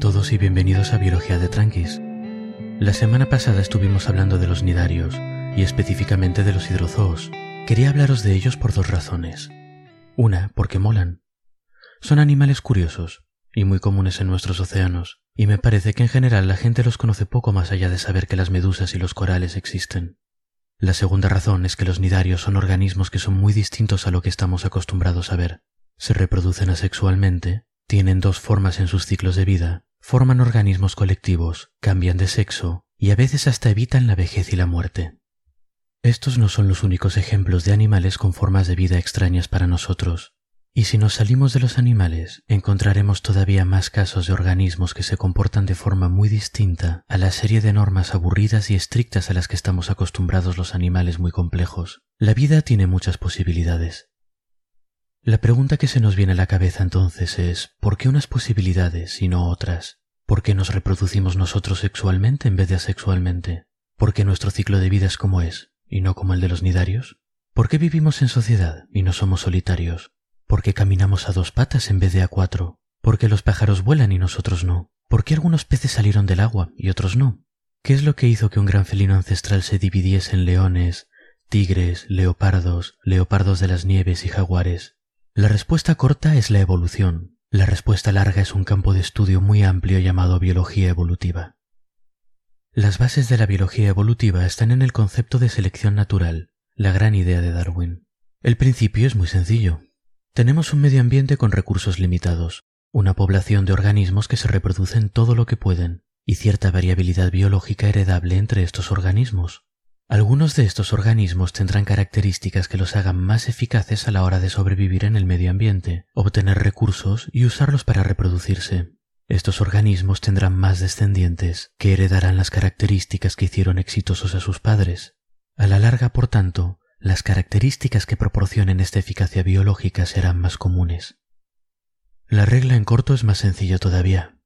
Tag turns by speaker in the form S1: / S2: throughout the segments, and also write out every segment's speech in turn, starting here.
S1: todos y bienvenidos a Biología de Tranquis. La semana pasada estuvimos hablando de los nidarios y específicamente de los hidrozoos. Quería hablaros de ellos por dos razones. Una, porque molan. Son animales curiosos y muy comunes en nuestros océanos, y me parece que en general la gente los conoce poco más allá de saber que las medusas y los corales existen. La segunda razón es que los nidarios son organismos que son muy distintos a lo que estamos acostumbrados a ver. Se reproducen asexualmente tienen dos formas en sus ciclos de vida, forman organismos colectivos, cambian de sexo y a veces hasta evitan la vejez y la muerte. Estos no son los únicos ejemplos de animales con formas de vida extrañas para nosotros, y si nos salimos de los animales encontraremos todavía más casos de organismos que se comportan de forma muy distinta a la serie de normas aburridas y estrictas a las que estamos acostumbrados los animales muy complejos. La vida tiene muchas posibilidades, la pregunta que se nos viene a la cabeza entonces es ¿por qué unas posibilidades y no otras? ¿Por qué nos reproducimos nosotros sexualmente en vez de asexualmente? ¿Por qué nuestro ciclo de vida es como es y no como el de los nidarios? ¿Por qué vivimos en sociedad y no somos solitarios? ¿Por qué caminamos a dos patas en vez de a cuatro? ¿Por qué los pájaros vuelan y nosotros no? ¿Por qué algunos peces salieron del agua y otros no? ¿Qué es lo que hizo que un gran felino ancestral se dividiese en leones, tigres, leopardos, leopardos de las nieves y jaguares? La respuesta corta es la evolución. La respuesta larga es un campo de estudio muy amplio llamado biología evolutiva. Las bases de la biología evolutiva están en el concepto de selección natural, la gran idea de Darwin. El principio es muy sencillo. Tenemos un medio ambiente con recursos limitados, una población de organismos que se reproducen todo lo que pueden, y cierta variabilidad biológica heredable entre estos organismos. Algunos de estos organismos tendrán características que los hagan más eficaces a la hora de sobrevivir en el medio ambiente, obtener recursos y usarlos para reproducirse. Estos organismos tendrán más descendientes que heredarán las características que hicieron exitosos a sus padres. A la larga, por tanto, las características que proporcionen esta eficacia biológica serán más comunes. La regla en corto es más sencilla todavía.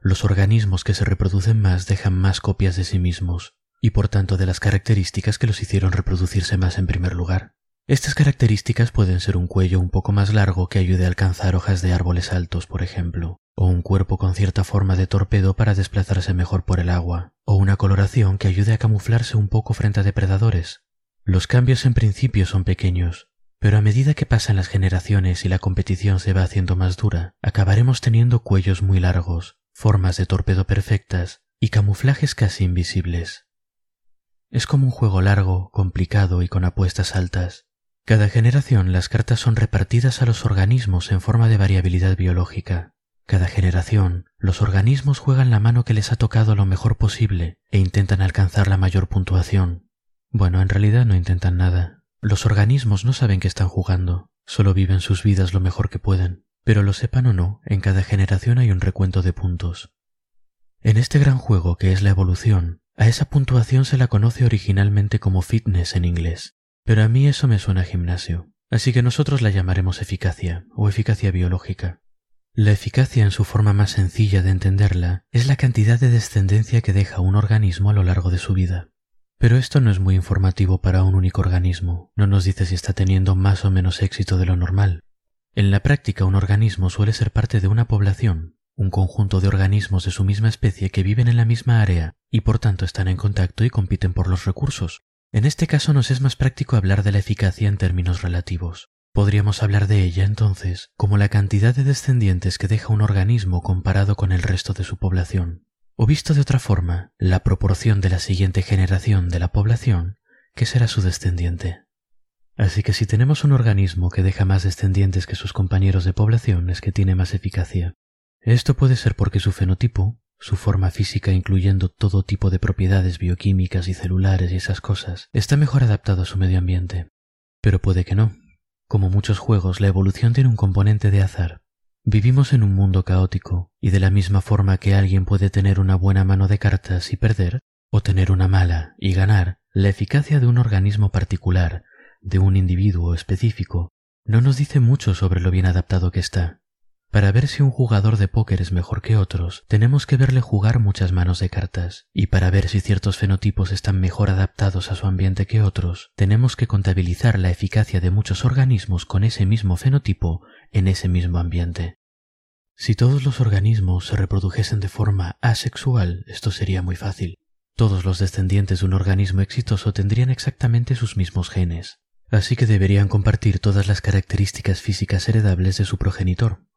S1: Los organismos que se reproducen más dejan más copias de sí mismos, y por tanto de las características que los hicieron reproducirse más en primer lugar. Estas características pueden ser un cuello un poco más largo que ayude a alcanzar hojas de árboles altos, por ejemplo, o un cuerpo con cierta forma de torpedo para desplazarse mejor por el agua, o una coloración que ayude a camuflarse un poco frente a depredadores. Los cambios en principio son pequeños, pero a medida que pasan las generaciones y la competición se va haciendo más dura, acabaremos teniendo cuellos muy largos, formas de torpedo perfectas y camuflajes casi invisibles. Es como un juego largo, complicado y con apuestas altas. Cada generación las cartas son repartidas a los organismos en forma de variabilidad biológica. Cada generación los organismos juegan la mano que les ha tocado lo mejor posible e intentan alcanzar la mayor puntuación. Bueno, en realidad no intentan nada. Los organismos no saben que están jugando, solo viven sus vidas lo mejor que pueden. Pero lo sepan o no, en cada generación hay un recuento de puntos. En este gran juego que es la evolución, a esa puntuación se la conoce originalmente como fitness en inglés, pero a mí eso me suena gimnasio, así que nosotros la llamaremos eficacia o eficacia biológica. La eficacia en su forma más sencilla de entenderla es la cantidad de descendencia que deja un organismo a lo largo de su vida. Pero esto no es muy informativo para un único organismo, no nos dice si está teniendo más o menos éxito de lo normal. En la práctica un organismo suele ser parte de una población, un conjunto de organismos de su misma especie que viven en la misma área y por tanto están en contacto y compiten por los recursos. En este caso nos es más práctico hablar de la eficacia en términos relativos. Podríamos hablar de ella entonces como la cantidad de descendientes que deja un organismo comparado con el resto de su población. O visto de otra forma, la proporción de la siguiente generación de la población que será su descendiente. Así que si tenemos un organismo que deja más descendientes que sus compañeros de población es que tiene más eficacia. Esto puede ser porque su fenotipo, su forma física incluyendo todo tipo de propiedades bioquímicas y celulares y esas cosas, está mejor adaptado a su medio ambiente. Pero puede que no. Como muchos juegos, la evolución tiene un componente de azar. Vivimos en un mundo caótico, y de la misma forma que alguien puede tener una buena mano de cartas y perder, o tener una mala y ganar, la eficacia de un organismo particular, de un individuo específico, no nos dice mucho sobre lo bien adaptado que está. Para ver si un jugador de póker es mejor que otros, tenemos que verle jugar muchas manos de cartas, y para ver si ciertos fenotipos están mejor adaptados a su ambiente que otros, tenemos que contabilizar la eficacia de muchos organismos con ese mismo fenotipo en ese mismo ambiente. Si todos los organismos se reprodujesen de forma asexual, esto sería muy fácil. Todos los descendientes de un organismo exitoso tendrían exactamente sus mismos genes, así que deberían compartir todas las características físicas heredables de su progenitor.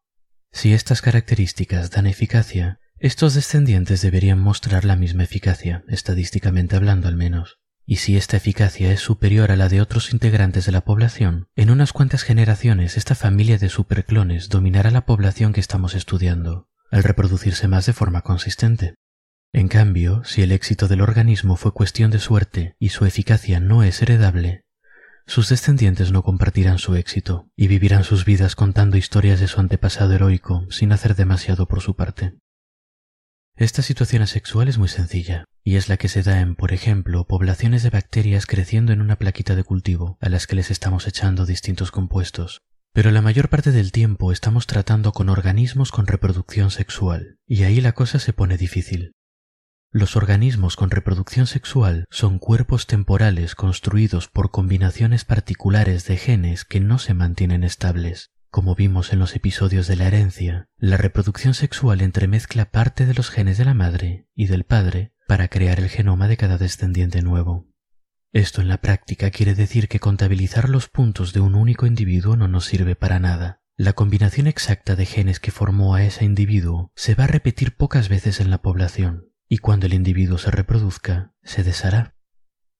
S1: Si estas características dan eficacia, estos descendientes deberían mostrar la misma eficacia, estadísticamente hablando al menos. Y si esta eficacia es superior a la de otros integrantes de la población, en unas cuantas generaciones esta familia de superclones dominará la población que estamos estudiando, al reproducirse más de forma consistente. En cambio, si el éxito del organismo fue cuestión de suerte y su eficacia no es heredable, sus descendientes no compartirán su éxito y vivirán sus vidas contando historias de su antepasado heroico sin hacer demasiado por su parte. Esta situación asexual es muy sencilla y es la que se da en, por ejemplo, poblaciones de bacterias creciendo en una plaquita de cultivo a las que les estamos echando distintos compuestos. Pero la mayor parte del tiempo estamos tratando con organismos con reproducción sexual y ahí la cosa se pone difícil. Los organismos con reproducción sexual son cuerpos temporales construidos por combinaciones particulares de genes que no se mantienen estables. Como vimos en los episodios de la herencia, la reproducción sexual entremezcla parte de los genes de la madre y del padre para crear el genoma de cada descendiente nuevo. Esto en la práctica quiere decir que contabilizar los puntos de un único individuo no nos sirve para nada. La combinación exacta de genes que formó a ese individuo se va a repetir pocas veces en la población, y cuando el individuo se reproduzca, se deshará.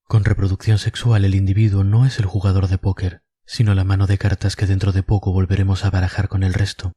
S1: Con reproducción sexual el individuo no es el jugador de póker, sino la mano de cartas que dentro de poco volveremos a barajar con el resto.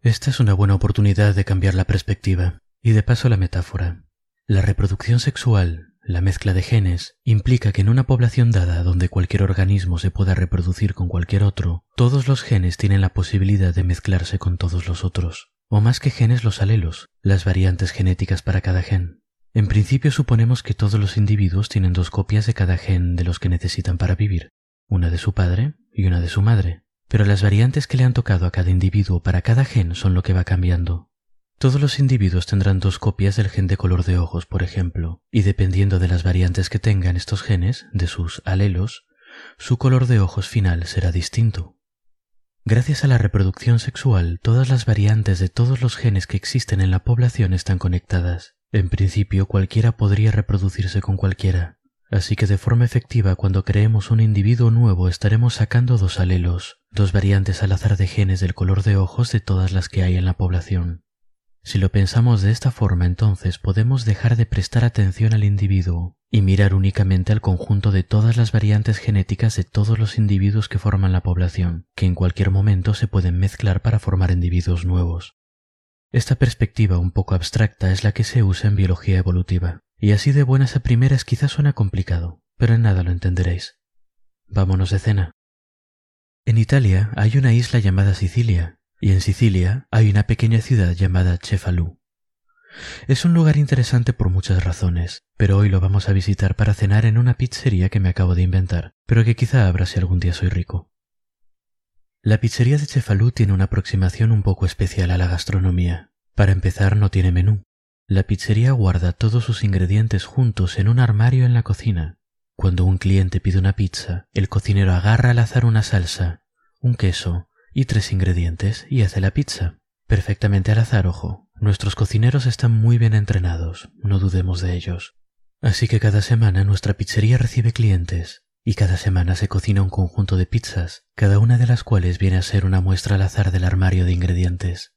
S1: Esta es una buena oportunidad de cambiar la perspectiva y de paso la metáfora. La reproducción sexual, la mezcla de genes, implica que en una población dada donde cualquier organismo se pueda reproducir con cualquier otro, todos los genes tienen la posibilidad de mezclarse con todos los otros o más que genes los alelos, las variantes genéticas para cada gen. En principio suponemos que todos los individuos tienen dos copias de cada gen de los que necesitan para vivir, una de su padre y una de su madre, pero las variantes que le han tocado a cada individuo para cada gen son lo que va cambiando. Todos los individuos tendrán dos copias del gen de color de ojos, por ejemplo, y dependiendo de las variantes que tengan estos genes, de sus alelos, su color de ojos final será distinto. Gracias a la reproducción sexual, todas las variantes de todos los genes que existen en la población están conectadas. En principio, cualquiera podría reproducirse con cualquiera. Así que de forma efectiva, cuando creemos un individuo nuevo, estaremos sacando dos alelos, dos variantes al azar de genes del color de ojos de todas las que hay en la población. Si lo pensamos de esta forma, entonces podemos dejar de prestar atención al individuo y mirar únicamente al conjunto de todas las variantes genéticas de todos los individuos que forman la población, que en cualquier momento se pueden mezclar para formar individuos nuevos. Esta perspectiva un poco abstracta es la que se usa en biología evolutiva, y así de buenas a primeras quizás suena complicado, pero en nada lo entenderéis. Vámonos de cena. En Italia hay una isla llamada Sicilia, y en Sicilia hay una pequeña ciudad llamada Cefalú. Es un lugar interesante por muchas razones, pero hoy lo vamos a visitar para cenar en una pizzería que me acabo de inventar, pero que quizá abra si algún día soy rico. La pizzería de Cefalú tiene una aproximación un poco especial a la gastronomía. Para empezar, no tiene menú. La pizzería guarda todos sus ingredientes juntos en un armario en la cocina. Cuando un cliente pide una pizza, el cocinero agarra al azar una salsa, un queso, y tres ingredientes y hace la pizza. Perfectamente al azar, ojo. Nuestros cocineros están muy bien entrenados, no dudemos de ellos. Así que cada semana nuestra pizzería recibe clientes y cada semana se cocina un conjunto de pizzas, cada una de las cuales viene a ser una muestra al azar del armario de ingredientes.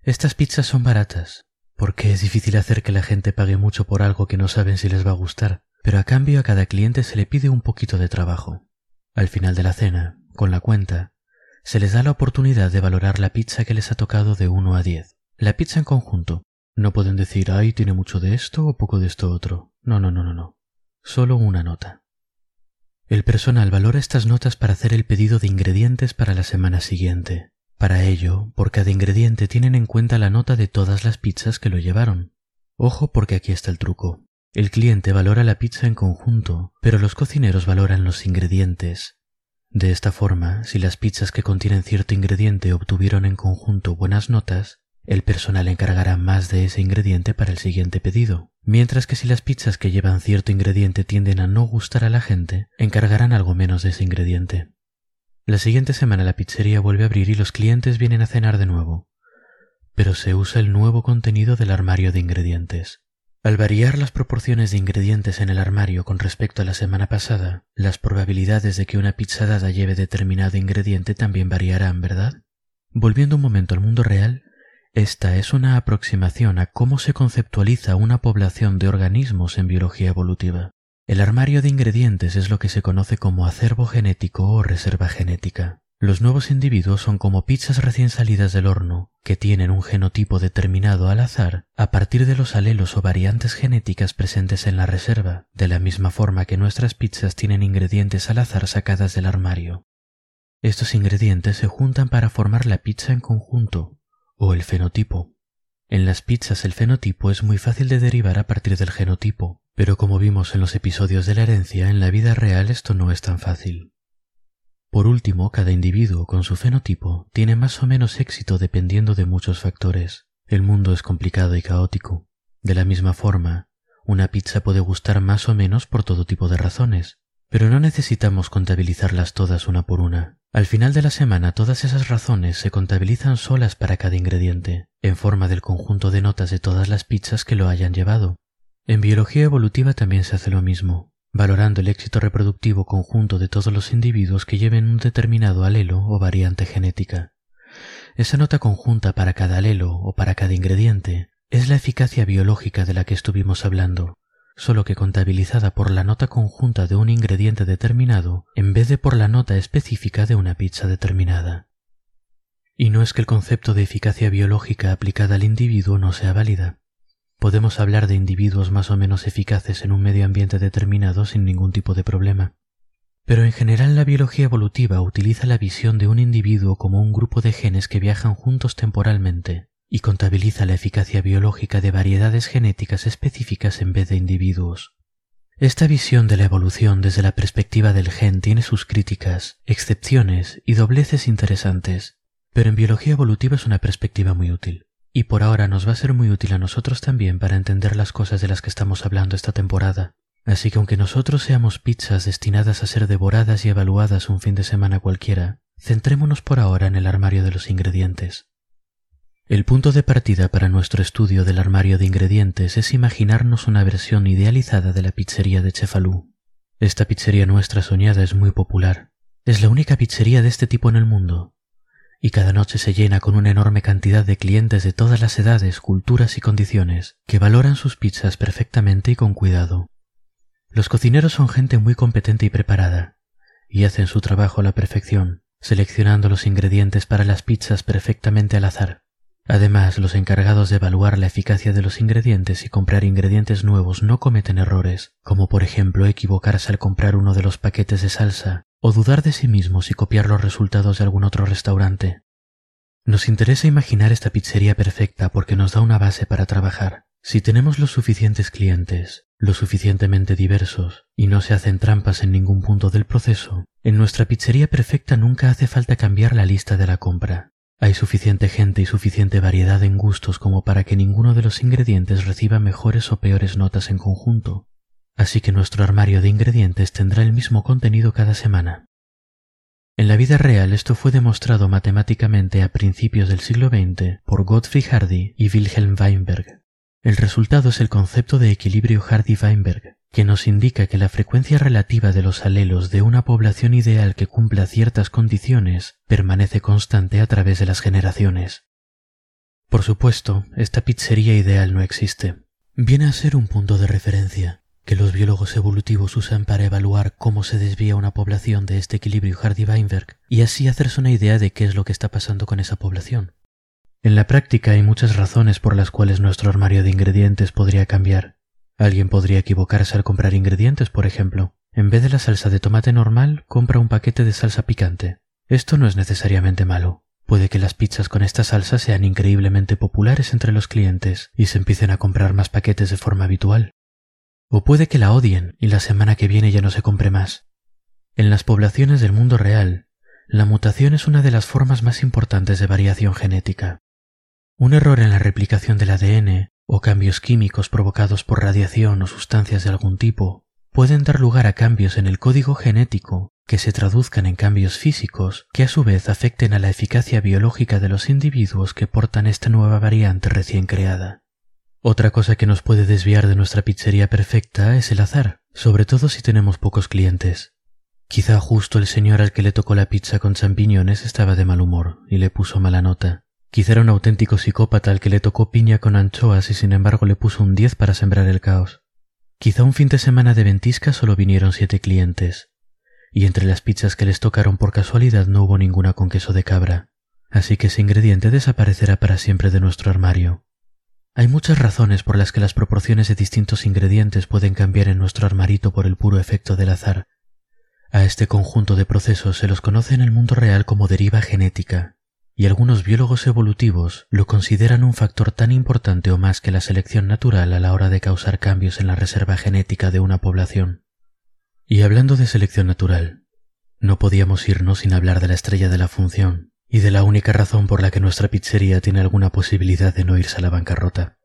S1: Estas pizzas son baratas, porque es difícil hacer que la gente pague mucho por algo que no saben si les va a gustar, pero a cambio a cada cliente se le pide un poquito de trabajo. Al final de la cena, con la cuenta, se les da la oportunidad de valorar la pizza que les ha tocado de 1 a 10. La pizza en conjunto. No pueden decir, ay, tiene mucho de esto o poco de esto otro. No, no, no, no, no. Solo una nota. El personal valora estas notas para hacer el pedido de ingredientes para la semana siguiente. Para ello, por cada ingrediente tienen en cuenta la nota de todas las pizzas que lo llevaron. Ojo porque aquí está el truco. El cliente valora la pizza en conjunto, pero los cocineros valoran los ingredientes, de esta forma, si las pizzas que contienen cierto ingrediente obtuvieron en conjunto buenas notas, el personal encargará más de ese ingrediente para el siguiente pedido, mientras que si las pizzas que llevan cierto ingrediente tienden a no gustar a la gente, encargarán algo menos de ese ingrediente. La siguiente semana la pizzería vuelve a abrir y los clientes vienen a cenar de nuevo. pero se usa el nuevo contenido del armario de ingredientes. Al variar las proporciones de ingredientes en el armario con respecto a la semana pasada, las probabilidades de que una pizza dada lleve determinado ingrediente también variarán, ¿verdad? Volviendo un momento al mundo real, esta es una aproximación a cómo se conceptualiza una población de organismos en biología evolutiva. El armario de ingredientes es lo que se conoce como acervo genético o reserva genética. Los nuevos individuos son como pizzas recién salidas del horno, que tienen un genotipo determinado al azar a partir de los alelos o variantes genéticas presentes en la reserva, de la misma forma que nuestras pizzas tienen ingredientes al azar sacadas del armario. Estos ingredientes se juntan para formar la pizza en conjunto, o el fenotipo. En las pizzas el fenotipo es muy fácil de derivar a partir del genotipo, pero como vimos en los episodios de la herencia, en la vida real esto no es tan fácil. Por último, cada individuo con su fenotipo tiene más o menos éxito dependiendo de muchos factores. El mundo es complicado y caótico. De la misma forma, una pizza puede gustar más o menos por todo tipo de razones, pero no necesitamos contabilizarlas todas una por una. Al final de la semana todas esas razones se contabilizan solas para cada ingrediente, en forma del conjunto de notas de todas las pizzas que lo hayan llevado. En biología evolutiva también se hace lo mismo valorando el éxito reproductivo conjunto de todos los individuos que lleven un determinado alelo o variante genética. Esa nota conjunta para cada alelo o para cada ingrediente es la eficacia biológica de la que estuvimos hablando, solo que contabilizada por la nota conjunta de un ingrediente determinado en vez de por la nota específica de una pizza determinada. Y no es que el concepto de eficacia biológica aplicada al individuo no sea válida. Podemos hablar de individuos más o menos eficaces en un medio ambiente determinado sin ningún tipo de problema. Pero en general la biología evolutiva utiliza la visión de un individuo como un grupo de genes que viajan juntos temporalmente y contabiliza la eficacia biológica de variedades genéticas específicas en vez de individuos. Esta visión de la evolución desde la perspectiva del gen tiene sus críticas, excepciones y dobleces interesantes, pero en biología evolutiva es una perspectiva muy útil. Y por ahora nos va a ser muy útil a nosotros también para entender las cosas de las que estamos hablando esta temporada. Así que aunque nosotros seamos pizzas destinadas a ser devoradas y evaluadas un fin de semana cualquiera, centrémonos por ahora en el armario de los ingredientes. El punto de partida para nuestro estudio del armario de ingredientes es imaginarnos una versión idealizada de la pizzería de Cefalú. Esta pizzería nuestra soñada es muy popular. Es la única pizzería de este tipo en el mundo, y cada noche se llena con una enorme cantidad de clientes de todas las edades, culturas y condiciones, que valoran sus pizzas perfectamente y con cuidado. Los cocineros son gente muy competente y preparada, y hacen su trabajo a la perfección, seleccionando los ingredientes para las pizzas perfectamente al azar. Además, los encargados de evaluar la eficacia de los ingredientes y comprar ingredientes nuevos no cometen errores, como por ejemplo equivocarse al comprar uno de los paquetes de salsa o dudar de sí mismos y copiar los resultados de algún otro restaurante. Nos interesa imaginar esta pizzería perfecta porque nos da una base para trabajar. Si tenemos los suficientes clientes, lo suficientemente diversos, y no se hacen trampas en ningún punto del proceso, en nuestra pizzería perfecta nunca hace falta cambiar la lista de la compra. Hay suficiente gente y suficiente variedad en gustos como para que ninguno de los ingredientes reciba mejores o peores notas en conjunto, así que nuestro armario de ingredientes tendrá el mismo contenido cada semana. En la vida real esto fue demostrado matemáticamente a principios del siglo XX por Gottfried Hardy y Wilhelm Weinberg. El resultado es el concepto de equilibrio Hardy-Weinberg, que nos indica que la frecuencia relativa de los alelos de una población ideal que cumpla ciertas condiciones permanece constante a través de las generaciones. Por supuesto, esta pizzería ideal no existe. Viene a ser un punto de referencia, que los biólogos evolutivos usan para evaluar cómo se desvía una población de este equilibrio Hardy-Weinberg y así hacerse una idea de qué es lo que está pasando con esa población. En la práctica hay muchas razones por las cuales nuestro armario de ingredientes podría cambiar. Alguien podría equivocarse al comprar ingredientes, por ejemplo. En vez de la salsa de tomate normal, compra un paquete de salsa picante. Esto no es necesariamente malo. Puede que las pizzas con esta salsa sean increíblemente populares entre los clientes y se empiecen a comprar más paquetes de forma habitual. O puede que la odien y la semana que viene ya no se compre más. En las poblaciones del mundo real, la mutación es una de las formas más importantes de variación genética. Un error en la replicación del ADN o cambios químicos provocados por radiación o sustancias de algún tipo pueden dar lugar a cambios en el código genético que se traduzcan en cambios físicos que a su vez afecten a la eficacia biológica de los individuos que portan esta nueva variante recién creada. Otra cosa que nos puede desviar de nuestra pizzería perfecta es el azar, sobre todo si tenemos pocos clientes. Quizá justo el señor al que le tocó la pizza con champiñones estaba de mal humor y le puso mala nota. Quizá era un auténtico psicópata al que le tocó piña con anchoas y sin embargo le puso un 10 para sembrar el caos. Quizá un fin de semana de ventisca solo vinieron siete clientes, y entre las pizzas que les tocaron por casualidad no hubo ninguna con queso de cabra, así que ese ingrediente desaparecerá para siempre de nuestro armario. Hay muchas razones por las que las proporciones de distintos ingredientes pueden cambiar en nuestro armarito por el puro efecto del azar. A este conjunto de procesos se los conoce en el mundo real como deriva genética, y algunos biólogos evolutivos lo consideran un factor tan importante o más que la selección natural a la hora de causar cambios en la reserva genética de una población. Y hablando de selección natural, no podíamos irnos sin hablar de la estrella de la función y de la única razón por la que nuestra pizzería tiene alguna posibilidad de no irse a la bancarrota.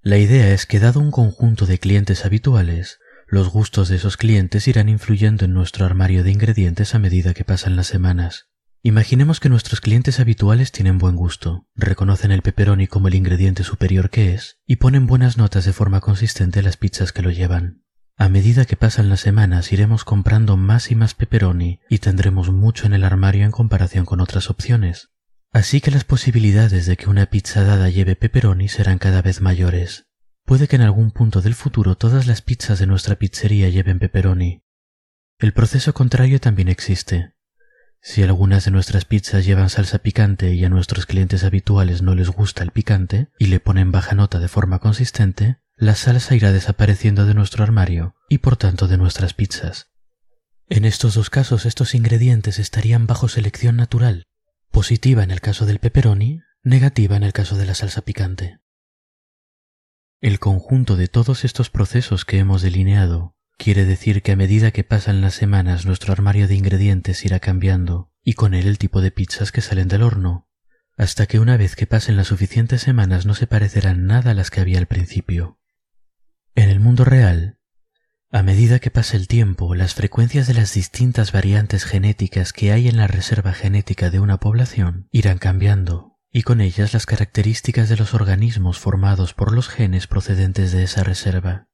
S1: La idea es que dado un conjunto de clientes habituales, los gustos de esos clientes irán influyendo en nuestro armario de ingredientes a medida que pasan las semanas Imaginemos que nuestros clientes habituales tienen buen gusto, reconocen el pepperoni como el ingrediente superior que es y ponen buenas notas de forma consistente en las pizzas que lo llevan. A medida que pasan las semanas iremos comprando más y más pepperoni y tendremos mucho en el armario en comparación con otras opciones. Así que las posibilidades de que una pizza dada lleve pepperoni serán cada vez mayores. Puede que en algún punto del futuro todas las pizzas de nuestra pizzería lleven pepperoni. El proceso contrario también existe. Si algunas de nuestras pizzas llevan salsa picante y a nuestros clientes habituales no les gusta el picante y le ponen baja nota de forma consistente, la salsa irá desapareciendo de nuestro armario y por tanto de nuestras pizzas. En estos dos casos estos ingredientes estarían bajo selección natural, positiva en el caso del pepperoni, negativa en el caso de la salsa picante. El conjunto de todos estos procesos que hemos delineado Quiere decir que a medida que pasan las semanas nuestro armario de ingredientes irá cambiando y con él el tipo de pizzas que salen del horno, hasta que una vez que pasen las suficientes semanas no se parecerán nada a las que había al principio. En el mundo real, a medida que pasa el tiempo, las frecuencias de las distintas variantes genéticas que hay en la reserva genética de una población irán cambiando, y con ellas las características de los organismos formados por los genes procedentes de esa reserva.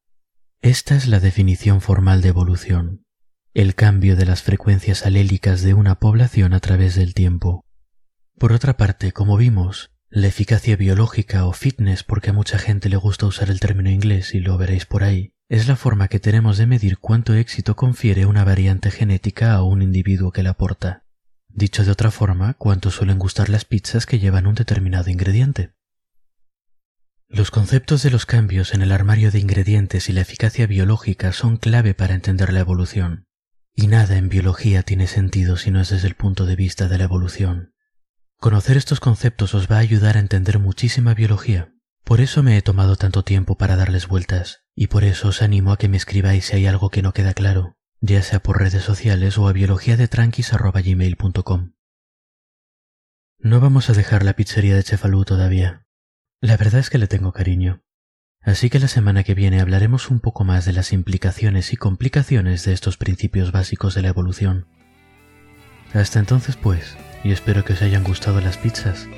S1: Esta es la definición formal de evolución, el cambio de las frecuencias alélicas de una población a través del tiempo. Por otra parte, como vimos, la eficacia biológica o fitness, porque a mucha gente le gusta usar el término inglés y lo veréis por ahí, es la forma que tenemos de medir cuánto éxito confiere una variante genética a un individuo que la porta. Dicho de otra forma, cuánto suelen gustar las pizzas que llevan un determinado ingrediente. Los conceptos de los cambios en el armario de ingredientes y la eficacia biológica son clave para entender la evolución. Y nada en biología tiene sentido si no es desde el punto de vista de la evolución. Conocer estos conceptos os va a ayudar a entender muchísima biología. Por eso me he tomado tanto tiempo para darles vueltas, y por eso os animo a que me escribáis si hay algo que no queda claro, ya sea por redes sociales o a biologiadetranquis.com. No vamos a dejar la pizzería de Chefalú todavía. La verdad es que le tengo cariño. Así que la semana que viene hablaremos un poco más de las implicaciones y complicaciones de estos principios básicos de la evolución. Hasta entonces pues, y espero que os hayan gustado las pizzas.